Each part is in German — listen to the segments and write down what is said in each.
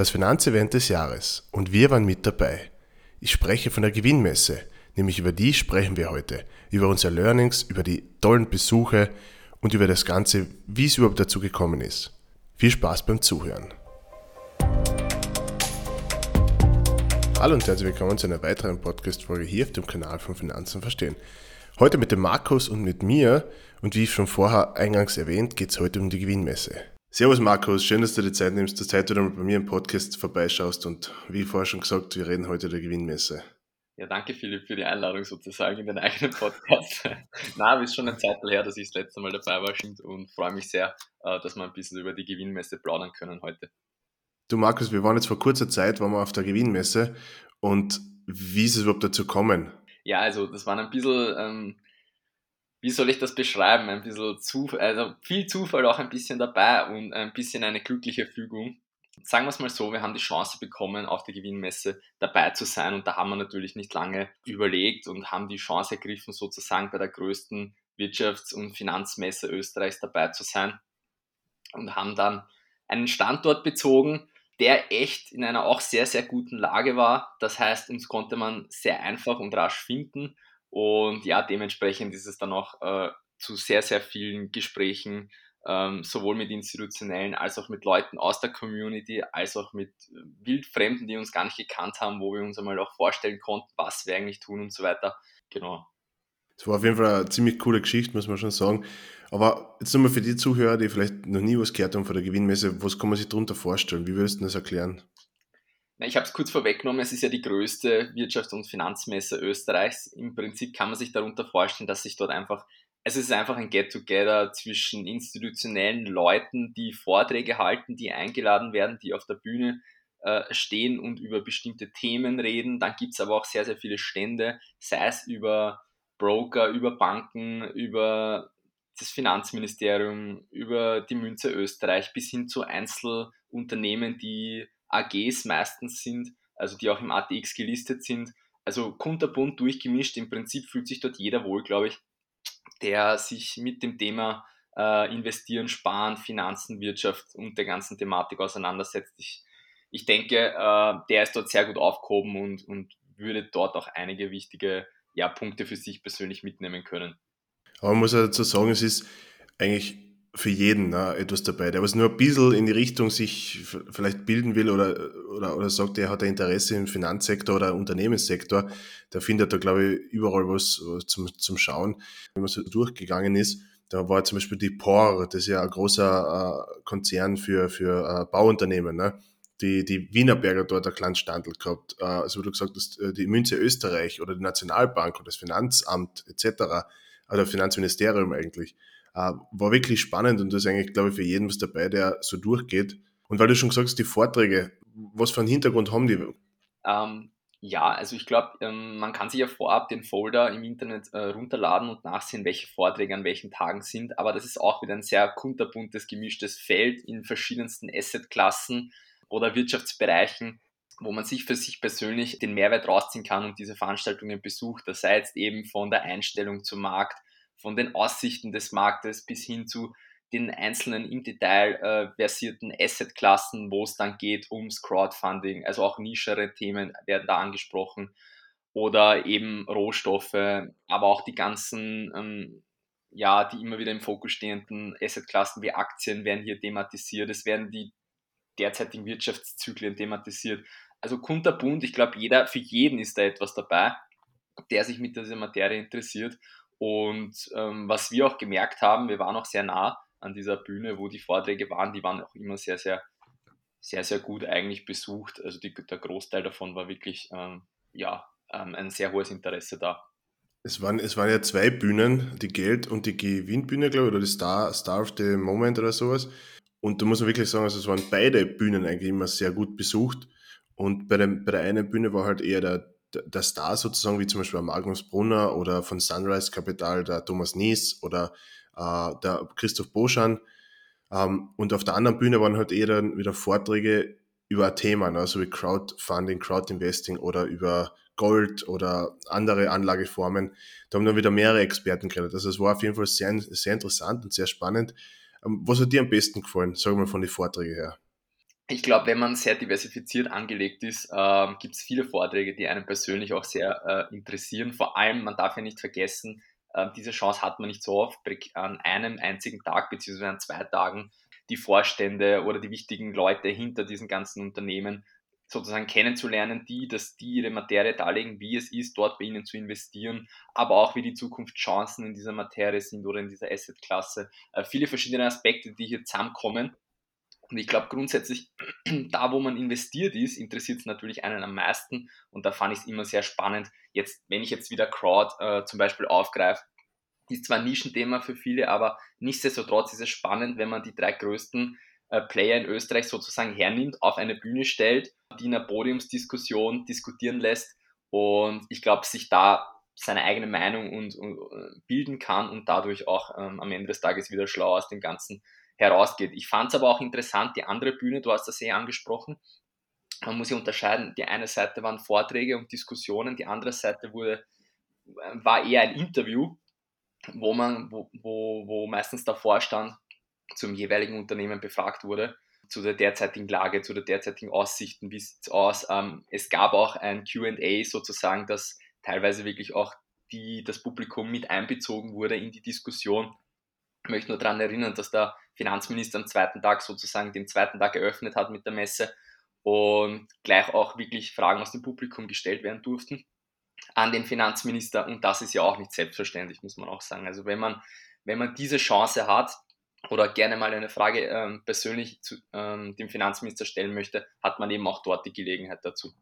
das Finanzevent des Jahres und wir waren mit dabei. Ich spreche von der Gewinnmesse, nämlich über die sprechen wir heute, über unsere Learnings, über die tollen Besuche und über das Ganze, wie es überhaupt dazu gekommen ist. Viel Spaß beim Zuhören. Hallo und herzlich willkommen zu einer weiteren Podcast-Folge hier auf dem Kanal von Finanzen verstehen. Heute mit dem Markus und mit mir und wie schon vorher eingangs erwähnt, geht es heute um die Gewinnmesse. Servus Markus, schön, dass du dir Zeit nimmst, dass du heute wieder mal bei mir im Podcast vorbeischaust und wie vorher schon gesagt, wir reden heute der Gewinnmesse. Ja, danke Philipp für die Einladung sozusagen in den eigenen Podcast. Na, ist schon eine Zeit her, dass ich das letzte Mal dabei war und freue mich sehr, äh, dass wir ein bisschen über die Gewinnmesse plaudern können heute. Du Markus, wir waren jetzt vor kurzer Zeit, waren wir auf der Gewinnmesse und wie ist es überhaupt dazu gekommen? Ja, also das waren ein bisschen ähm, wie soll ich das beschreiben? Ein bisschen Zufall, also viel Zufall auch ein bisschen dabei und ein bisschen eine glückliche Fügung. Sagen wir es mal so, wir haben die Chance bekommen, auf der Gewinnmesse dabei zu sein und da haben wir natürlich nicht lange überlegt und haben die Chance ergriffen, sozusagen bei der größten Wirtschafts- und Finanzmesse Österreichs dabei zu sein und haben dann einen Standort bezogen, der echt in einer auch sehr, sehr guten Lage war. Das heißt, uns konnte man sehr einfach und rasch finden und ja, dementsprechend ist es dann auch äh, zu sehr, sehr vielen Gesprächen, ähm, sowohl mit Institutionellen als auch mit Leuten aus der Community, als auch mit äh, Wildfremden, die uns gar nicht gekannt haben, wo wir uns einmal auch vorstellen konnten, was wir eigentlich tun und so weiter. Genau. Das war auf jeden Fall eine ziemlich coole Geschichte, muss man schon sagen. Aber jetzt nochmal für die Zuhörer, die vielleicht noch nie was gehört haben von der Gewinnmesse, was kann man sich darunter vorstellen? Wie würdest du das erklären? Ich habe es kurz vorweggenommen, es ist ja die größte Wirtschafts- und Finanzmesse Österreichs. Im Prinzip kann man sich darunter vorstellen, dass sich dort einfach, es ist einfach ein Get-Together zwischen institutionellen Leuten, die Vorträge halten, die eingeladen werden, die auf der Bühne äh, stehen und über bestimmte Themen reden. Dann gibt es aber auch sehr, sehr viele Stände, sei es über Broker, über Banken, über das Finanzministerium, über die Münze Österreich bis hin zu Einzelunternehmen, die AGs meistens sind, also die auch im ATX gelistet sind. Also kunterbunt durchgemischt. Im Prinzip fühlt sich dort jeder wohl, glaube ich, der sich mit dem Thema äh, Investieren, Sparen, Finanzen, Wirtschaft und der ganzen Thematik auseinandersetzt. Ich, ich denke, äh, der ist dort sehr gut aufgehoben und, und würde dort auch einige wichtige ja, Punkte für sich persönlich mitnehmen können. Aber man muss ja dazu sagen, es ist eigentlich für jeden ne, etwas dabei, der was nur ein bisschen in die Richtung sich vielleicht bilden will oder, oder, oder sagt, er hat ein Interesse im Finanzsektor oder Unternehmenssektor, der findet da, glaube ich, überall was zum, zum Schauen. Wenn man so durchgegangen ist, da war zum Beispiel die POR, das ist ja ein großer äh, Konzern für, für äh, Bauunternehmen, ne? die, die Wienerberger dort ein kleines Standel gehabt. Äh, also wie du gesagt hast, äh, die Münze Österreich oder die Nationalbank oder das Finanzamt etc., das Finanzministerium eigentlich, war wirklich spannend und das ist eigentlich, glaube ich, für jeden was dabei, der so durchgeht. Und weil du schon gesagt hast, die Vorträge, was für einen Hintergrund haben die? Ähm, ja, also ich glaube, ähm, man kann sich ja vorab den Folder im Internet äh, runterladen und nachsehen, welche Vorträge an welchen Tagen sind. Aber das ist auch wieder ein sehr kunterbuntes, gemischtes Feld in verschiedensten Assetklassen oder Wirtschaftsbereichen, wo man sich für sich persönlich den Mehrwert rausziehen kann und diese Veranstaltungen besucht. Das sei jetzt eben von der Einstellung zum Markt, von den Aussichten des Marktes bis hin zu den einzelnen im Detail äh, versierten Assetklassen, wo es dann geht ums Crowdfunding, also auch nischere Themen werden da angesprochen. Oder eben Rohstoffe, aber auch die ganzen, ähm, ja, die immer wieder im Fokus stehenden Assetklassen wie Aktien werden hier thematisiert, es werden die derzeitigen Wirtschaftszyklen thematisiert. Also kunterbunt, ich glaube, jeder, für jeden ist da etwas dabei, der sich mit dieser Materie interessiert und ähm, was wir auch gemerkt haben, wir waren auch sehr nah an dieser Bühne, wo die Vorträge waren, die waren auch immer sehr, sehr, sehr, sehr gut eigentlich besucht. Also die, der Großteil davon war wirklich ähm, ja, ähm, ein sehr hohes Interesse da. Es waren, es waren ja zwei Bühnen, die Geld- und die Gewinnbühne, glaube ich, oder die Star, Star of the Moment oder sowas. Und da muss man wirklich sagen, also es waren beide Bühnen eigentlich immer sehr gut besucht. Und bei, dem, bei der einen Bühne war halt eher der, der Star sozusagen, wie zum Beispiel Magnus Brunner oder von Sunrise Capital der Thomas Nies oder äh, der Christoph Boschan. Ähm, und auf der anderen Bühne waren halt eher dann wieder Vorträge über Thema, ne? also wie Crowdfunding, Crowdinvesting oder über Gold oder andere Anlageformen. Da haben dann wieder mehrere Experten geredet. Also es war auf jeden Fall sehr, sehr interessant und sehr spannend. Ähm, was hat dir am besten gefallen, sagen wir mal von den Vorträgen her? Ich glaube, wenn man sehr diversifiziert angelegt ist, äh, gibt es viele Vorträge, die einen persönlich auch sehr äh, interessieren. Vor allem, man darf ja nicht vergessen, äh, diese Chance hat man nicht so oft, an einem einzigen Tag beziehungsweise an zwei Tagen die Vorstände oder die wichtigen Leute hinter diesen ganzen Unternehmen sozusagen kennenzulernen, die, dass die ihre Materie darlegen, wie es ist, dort bei ihnen zu investieren, aber auch wie die Zukunftschancen in dieser Materie sind oder in dieser Assetklasse. Äh, viele verschiedene Aspekte, die hier zusammenkommen. Und ich glaube grundsätzlich, da wo man investiert ist, interessiert es natürlich einen am meisten. Und da fand ich es immer sehr spannend. Jetzt, wenn ich jetzt wieder Crowd äh, zum Beispiel aufgreife, ist zwar ein Nischenthema für viele, aber nichtsdestotrotz ist es spannend, wenn man die drei größten äh, Player in Österreich sozusagen hernimmt, auf eine Bühne stellt, die in einer Podiumsdiskussion diskutieren lässt und ich glaube, sich da seine eigene Meinung und, und, äh, bilden kann und dadurch auch ähm, am Ende des Tages wieder schlau aus dem Ganzen herausgeht. Ich fand es aber auch interessant, die andere Bühne, du hast das sehr angesprochen, man muss ja unterscheiden, die eine Seite waren Vorträge und Diskussionen, die andere Seite wurde, äh, war eher ein Interview, wo man, wo, wo, wo meistens der Vorstand zum jeweiligen Unternehmen befragt wurde, zu der derzeitigen Lage, zu der derzeitigen Aussichten, wie sieht es aus. Ähm, es gab auch ein QA sozusagen, das teilweise wirklich auch die, das Publikum mit einbezogen wurde in die Diskussion. Ich möchte nur daran erinnern, dass der Finanzminister am zweiten Tag sozusagen den zweiten Tag eröffnet hat mit der Messe und gleich auch wirklich Fragen aus dem Publikum gestellt werden durften an den Finanzminister und das ist ja auch nicht selbstverständlich, muss man auch sagen. Also wenn man, wenn man diese Chance hat, oder gerne mal eine Frage ähm, persönlich zu ähm, dem Finanzminister stellen möchte, hat man eben auch dort die Gelegenheit dazu.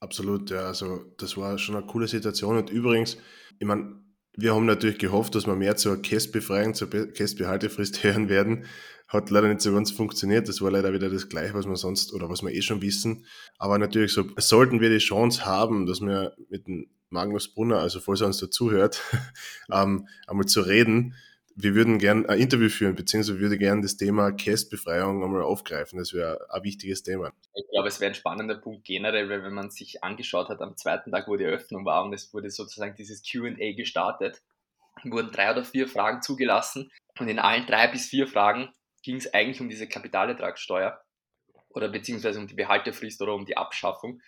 Absolut, ja, also das war schon eine coole Situation und übrigens, ich meine, wir haben natürlich gehofft, dass wir mehr zur Kästbefreiung, zur Kästbehaltefrist hören werden. Hat leider nicht so ganz funktioniert. Das war leider wieder das Gleiche, was wir sonst oder was wir eh schon wissen. Aber natürlich so, sollten wir die Chance haben, dass wir mit dem Magnus Brunner, also falls er uns dazuhört, ähm, einmal zu reden, wir würden gern ein Interview führen, beziehungsweise würde gern das Thema Kästbefreiung einmal aufgreifen. Das wäre ein wichtiges Thema. Ich glaube, es wäre ein spannender Punkt generell, weil wenn man sich angeschaut hat, am zweiten Tag, wo die Eröffnung war und es wurde sozusagen dieses QA gestartet, wurden drei oder vier Fragen zugelassen und in allen drei bis vier Fragen ging es eigentlich um diese Kapitalertragssteuer oder beziehungsweise um die Behaltefrist oder um die Abschaffung.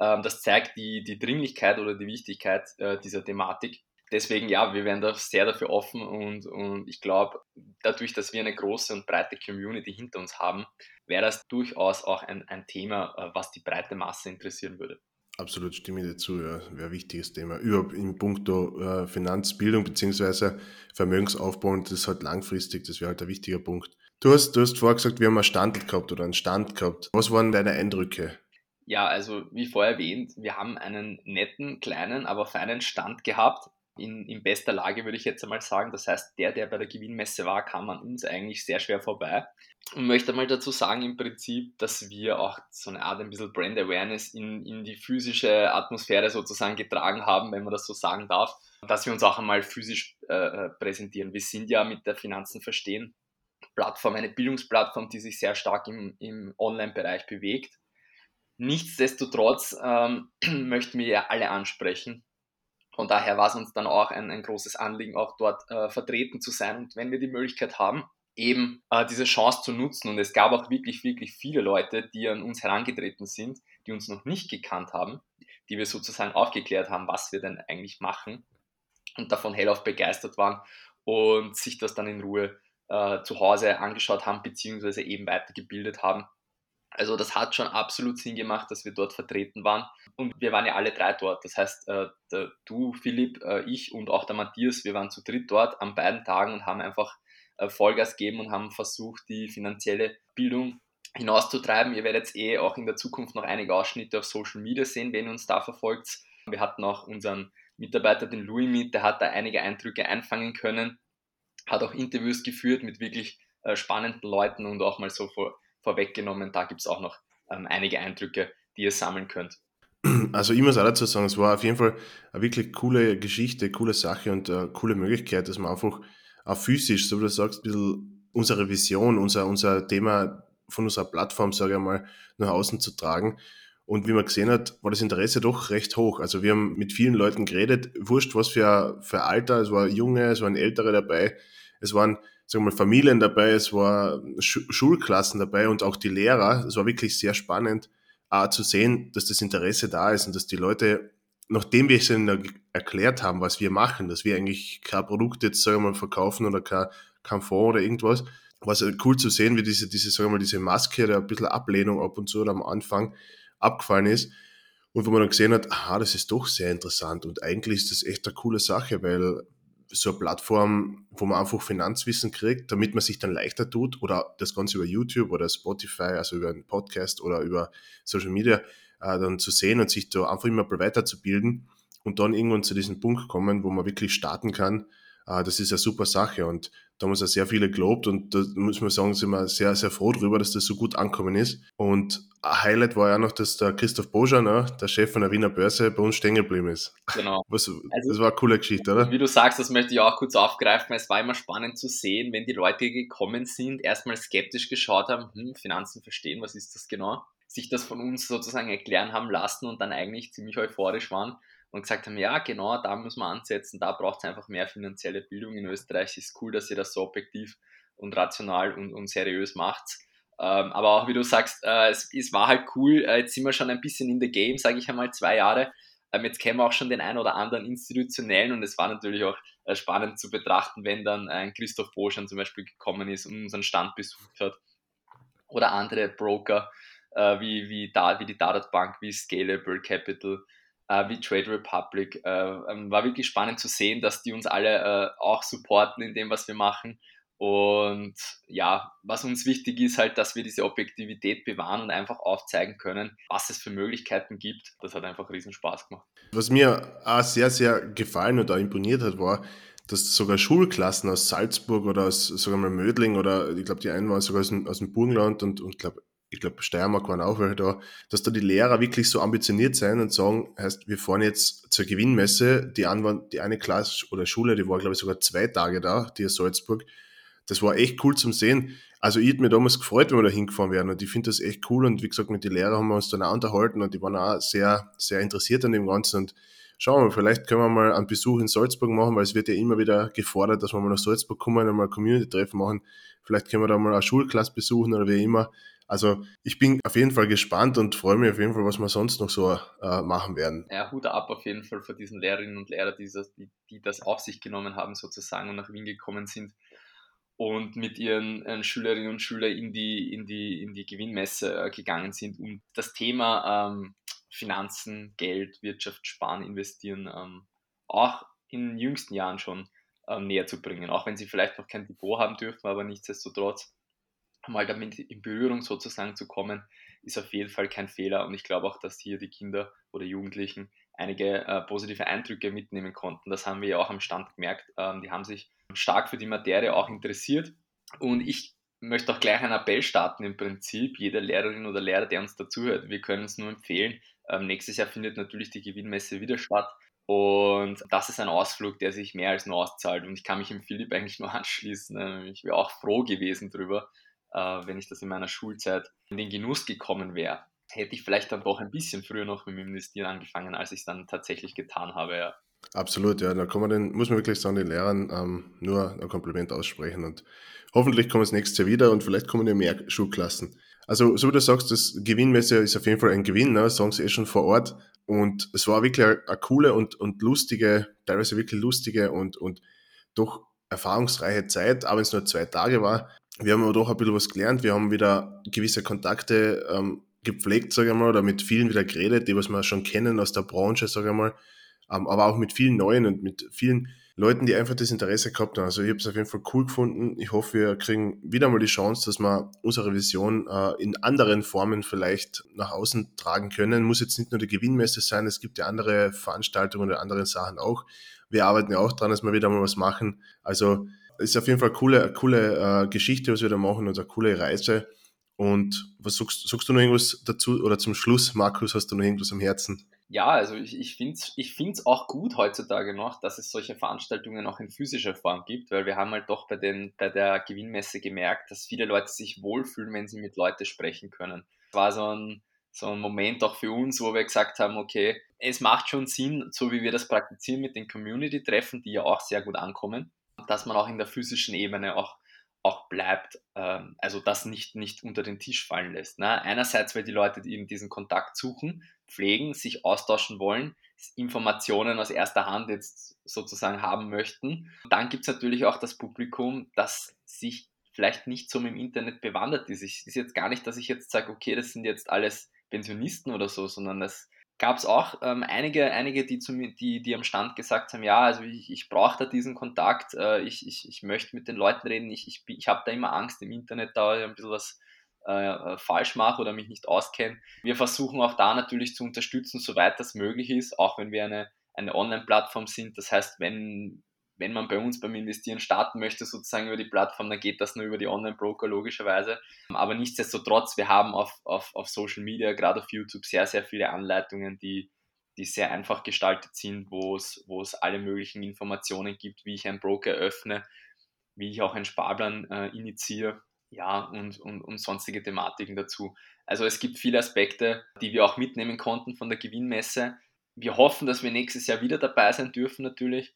Ähm, das zeigt die, die Dringlichkeit oder die Wichtigkeit äh, dieser Thematik deswegen ja, wir werden da sehr dafür offen und, und ich glaube, dadurch, dass wir eine große und breite Community hinter uns haben, wäre das durchaus auch ein, ein Thema, äh, was die breite Masse interessieren würde. Absolut stimme ich dir zu, ja. Wäre ein wichtiges Thema. Überhaupt in puncto äh, Finanzbildung bzw. Vermögensaufbau und das ist halt langfristig, das wäre halt ein wichtiger Punkt. Du hast, du hast vorher gesagt, wir haben einen Stand gehabt oder einen Stand gehabt. Was waren deine Eindrücke? Ja, also wie vorher erwähnt, wir haben einen netten, kleinen, aber feinen Stand gehabt in, in bester Lage, würde ich jetzt einmal sagen. Das heißt, der, der bei der Gewinnmesse war, kam an uns eigentlich sehr schwer vorbei. Und möchte mal dazu sagen, im Prinzip, dass wir auch so eine Art ein bisschen Brand Awareness in, in die physische Atmosphäre sozusagen getragen haben, wenn man das so sagen darf, dass wir uns auch einmal physisch äh, äh präsentieren. Wir sind ja mit der Finanzen verstehen Plattform, eine Bildungsplattform, die sich sehr stark im, im Online-Bereich bewegt. Nichtsdestotrotz ähm, möchten wir ja alle ansprechen von daher war es uns dann auch ein, ein großes Anliegen, auch dort äh, vertreten zu sein. Und wenn wir die Möglichkeit haben, eben äh, diese Chance zu nutzen. Und es gab auch wirklich, wirklich viele Leute, die an uns herangetreten sind, die uns noch nicht gekannt haben, die wir sozusagen aufgeklärt haben, was wir denn eigentlich machen und davon hellauf begeistert waren und sich das dann in Ruhe äh, zu Hause angeschaut haben, beziehungsweise eben weitergebildet haben also das hat schon absolut Sinn gemacht, dass wir dort vertreten waren. Und wir waren ja alle drei dort. Das heißt, äh, du, Philipp, äh, ich und auch der Matthias, wir waren zu dritt dort an beiden Tagen und haben einfach äh, Vollgas gegeben und haben versucht, die finanzielle Bildung hinauszutreiben. Ihr werdet eh auch in der Zukunft noch einige Ausschnitte auf Social Media sehen, wenn ihr uns da verfolgt. Wir hatten auch unseren Mitarbeiter, den Louis, mit, der hat da einige Eindrücke einfangen können, hat auch Interviews geführt mit wirklich spannenden Leuten und auch mal so vor vorweggenommen. Da gibt es auch noch ähm, einige Eindrücke, die ihr sammeln könnt. Also ich muss auch dazu sagen, es war auf jeden Fall eine wirklich coole Geschichte, coole Sache und eine coole Möglichkeit, dass man einfach auch physisch, so wie du sagst, ein bisschen unsere Vision, unser, unser Thema von unserer Plattform, sage ich mal, nach außen zu tragen. Und wie man gesehen hat, war das Interesse doch recht hoch. Also wir haben mit vielen Leuten geredet, wurscht was für, für Alter, es war junge, es waren ältere dabei, es waren sagen wir mal, Familien dabei, es war Schulklassen dabei und auch die Lehrer. Es war wirklich sehr spannend, auch zu sehen, dass das Interesse da ist und dass die Leute, nachdem wir es ihnen erklärt haben, was wir machen, dass wir eigentlich kein Produkt jetzt, sagen wir mal, verkaufen oder kein, kein Fonds oder irgendwas, war es cool zu sehen, wie diese, diese, sagen wir mal, diese Maske oder ein bisschen Ablehnung ab und zu oder am Anfang abgefallen ist. Und wo man dann gesehen hat, aha, das ist doch sehr interessant und eigentlich ist das echt eine coole Sache, weil so eine Plattform, wo man einfach Finanzwissen kriegt, damit man sich dann leichter tut oder das Ganze über YouTube oder Spotify, also über einen Podcast oder über Social Media äh, dann zu sehen und sich da einfach immer weiterzubilden und dann irgendwann zu diesem Punkt kommen, wo man wirklich starten kann, äh, das ist eine super Sache und da haben uns ja sehr viele gelobt und da muss man sagen, sind wir sehr, sehr froh darüber, dass das so gut angekommen ist. Und ein Highlight war ja noch, dass der Christoph Bojan, ne, der Chef von der Wiener Börse, bei uns stehen geblieben ist. Genau. Was, also, das war eine coole Geschichte, oder? Wie du sagst, das möchte ich auch kurz aufgreifen. Es war immer spannend zu sehen, wenn die Leute gekommen sind, erstmal skeptisch geschaut haben, hm, Finanzen verstehen, was ist das genau? Sich das von uns sozusagen erklären haben lassen und dann eigentlich ziemlich euphorisch waren und gesagt haben, ja, genau, da muss man ansetzen, da braucht es einfach mehr finanzielle Bildung in Österreich. Ist cool, dass ihr das so objektiv und rational und, und seriös macht. Ähm, aber auch wie du sagst, äh, es, es, war halt cool, äh, jetzt sind wir schon ein bisschen in the game, sage ich einmal, zwei Jahre. Ähm, jetzt kennen wir auch schon den ein oder anderen institutionellen und es war natürlich auch äh, spannend zu betrachten, wenn dann ein Christoph Boschan zum Beispiel gekommen ist und unseren Stand besucht hat. Oder andere Broker äh, wie, wie, da, wie die Dadat Bank, wie Scalable Capital, wie Trade Republic. Äh, ähm, war wirklich spannend zu sehen, dass die uns alle äh, auch supporten in dem, was wir machen. Und ja, was uns wichtig ist halt, dass wir diese Objektivität bewahren und einfach aufzeigen können, was es für Möglichkeiten gibt. Das hat einfach riesen Spaß gemacht. Was mir auch sehr, sehr gefallen und auch imponiert hat, war, dass sogar Schulklassen aus Salzburg oder aus sogar mal Mödling oder ich glaube, die einen waren sogar aus dem, aus dem Burgenland und, und glaube ich glaube, Steiermark waren auch welche da, dass da die Lehrer wirklich so ambitioniert sein und sagen, heißt, wir fahren jetzt zur Gewinnmesse, die, Anwand, die eine Klasse oder Schule, die war, glaube ich, sogar zwei Tage da, die aus Salzburg. Das war echt cool zum Sehen. Also ich hätte mir damals gefreut, wenn wir da hingefahren wären und ich finde das echt cool und wie gesagt, mit den Lehrern haben wir uns dann auch unterhalten und die waren auch sehr, sehr interessiert an dem Ganzen und schauen wir vielleicht können wir mal einen Besuch in Salzburg machen, weil es wird ja immer wieder gefordert, dass wir mal nach Salzburg kommen und mal Community-Treffen machen. Vielleicht können wir da mal eine Schulklasse besuchen oder wie immer. Also ich bin auf jeden Fall gespannt und freue mich auf jeden Fall, was wir sonst noch so äh, machen werden. Ja, Hut ab auf jeden Fall für diesen Lehrerinnen und Lehrer, die das, die, die das auf sich genommen haben sozusagen und nach Wien gekommen sind und mit ihren äh, Schülerinnen und Schülern in die, in die, in die Gewinnmesse äh, gegangen sind, um das Thema ähm, Finanzen, Geld, Wirtschaft, Sparen, Investieren ähm, auch in jüngsten Jahren schon ähm, näher zu bringen. Auch wenn sie vielleicht noch kein Depot haben dürfen, aber nichtsdestotrotz mal damit in Berührung sozusagen zu kommen, ist auf jeden Fall kein Fehler. Und ich glaube auch, dass hier die Kinder oder Jugendlichen einige äh, positive Eindrücke mitnehmen konnten. Das haben wir ja auch am Stand gemerkt. Ähm, die haben sich stark für die Materie auch interessiert. Und ich möchte auch gleich einen Appell starten im Prinzip. Jeder Lehrerin oder Lehrer, der uns dazuhört, wir können es nur empfehlen. Ähm, nächstes Jahr findet natürlich die Gewinnmesse wieder statt. Und das ist ein Ausflug, der sich mehr als nur auszahlt. Und ich kann mich im Philipp eigentlich nur anschließen. Ähm, ich wäre auch froh gewesen darüber, äh, wenn ich das in meiner Schulzeit in den Genuss gekommen wäre, hätte ich vielleicht dann doch ein bisschen früher noch mit dem Investieren angefangen, als ich es dann tatsächlich getan habe. Ja. Absolut, ja. Da kann man den, muss man wirklich sagen, den Lehrern ähm, nur ein Kompliment aussprechen und hoffentlich kommen es nächstes Jahr wieder und vielleicht kommen ja mehr Schulklassen. Also, so wie du sagst, das Gewinnmesse ist auf jeden Fall ein Gewinn, ne? sagen sie eh schon vor Ort. Und es war wirklich eine, eine coole und, und lustige, teilweise wirklich lustige und, und doch erfahrungsreiche Zeit, auch wenn es nur zwei Tage war wir haben aber doch ein bisschen was gelernt. Wir haben wieder gewisse Kontakte ähm, gepflegt, sage ich mal, oder mit vielen wieder geredet, die was wir schon kennen aus der Branche, sage ich mal, ähm, aber auch mit vielen neuen und mit vielen Leuten, die einfach das Interesse gehabt haben. Also ich habe es auf jeden Fall cool gefunden. Ich hoffe, wir kriegen wieder mal die Chance, dass wir unsere Vision äh, in anderen Formen vielleicht nach außen tragen können. Muss jetzt nicht nur die Gewinnmesse sein, es gibt ja andere Veranstaltungen oder andere Sachen auch. Wir arbeiten ja auch dran, dass wir wieder mal was machen. Also ist auf jeden Fall eine coole, eine coole äh, Geschichte, was wir da machen und eine coole Reise. Und was sagst, sagst du noch irgendwas dazu oder zum Schluss, Markus, hast du noch irgendwas am Herzen? Ja, also ich, ich finde es ich find's auch gut heutzutage noch, dass es solche Veranstaltungen auch in physischer Form gibt, weil wir haben halt doch bei, den, bei der Gewinnmesse gemerkt, dass viele Leute sich wohlfühlen, wenn sie mit Leuten sprechen können. Es war so ein, so ein Moment auch für uns, wo wir gesagt haben, okay, es macht schon Sinn, so wie wir das praktizieren mit den Community-Treffen, die ja auch sehr gut ankommen, dass man auch in der physischen Ebene auch auch bleibt, ähm, also das nicht, nicht unter den Tisch fallen lässt. Ne? Einerseits, weil die Leute, eben diesen Kontakt suchen, pflegen, sich austauschen wollen, Informationen aus erster Hand jetzt sozusagen haben möchten. Dann gibt es natürlich auch das Publikum, das sich vielleicht nicht so im Internet bewandert ist. Es ist jetzt gar nicht, dass ich jetzt sage, okay, das sind jetzt alles Pensionisten oder so, sondern es gab es auch ähm, einige, einige die, zu die, die am Stand gesagt haben, ja, also ich, ich brauche da diesen Kontakt, äh, ich, ich, ich möchte mit den Leuten reden, ich, ich, ich habe da immer Angst im Internet, da ein bisschen was äh, äh, falsch mache oder mich nicht auskenne. Wir versuchen auch da natürlich zu unterstützen, soweit das möglich ist, auch wenn wir eine, eine Online-Plattform sind. Das heißt, wenn, wenn man bei uns beim Investieren starten möchte, sozusagen über die Plattform, dann geht das nur über die Online-Broker logischerweise. Aber nichtsdestotrotz, wir haben auf, auf, auf Social Media, gerade auf YouTube, sehr, sehr viele Anleitungen, die, die sehr einfach gestaltet sind, wo es, wo es alle möglichen Informationen gibt, wie ich einen Broker öffne, wie ich auch einen Sparplan äh, initiiere, ja, und, und, und sonstige Thematiken dazu. Also es gibt viele Aspekte, die wir auch mitnehmen konnten von der Gewinnmesse. Wir hoffen, dass wir nächstes Jahr wieder dabei sein dürfen natürlich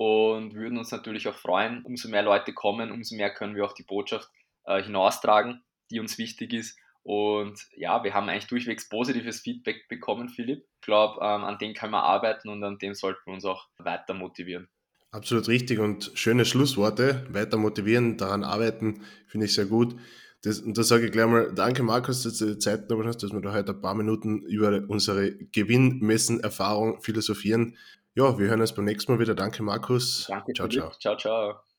und würden uns natürlich auch freuen. Umso mehr Leute kommen, umso mehr können wir auch die Botschaft äh, hinaustragen, die uns wichtig ist. Und ja, wir haben eigentlich durchwegs positives Feedback bekommen, Philipp. Ich glaube, ähm, an dem kann man arbeiten und an dem sollten wir uns auch weiter motivieren. Absolut richtig und schöne Schlussworte. Weiter motivieren, daran arbeiten, finde ich sehr gut. Das, und da sage ich gleich mal, danke Markus, dass du die Zeit genommen hast, dass wir da heute ein paar Minuten über unsere Gewinnmessen-Erfahrung philosophieren. Ja, wir hören uns beim nächsten Mal wieder. Danke, Markus. Danke, ciao, ciao. Ciao, ciao.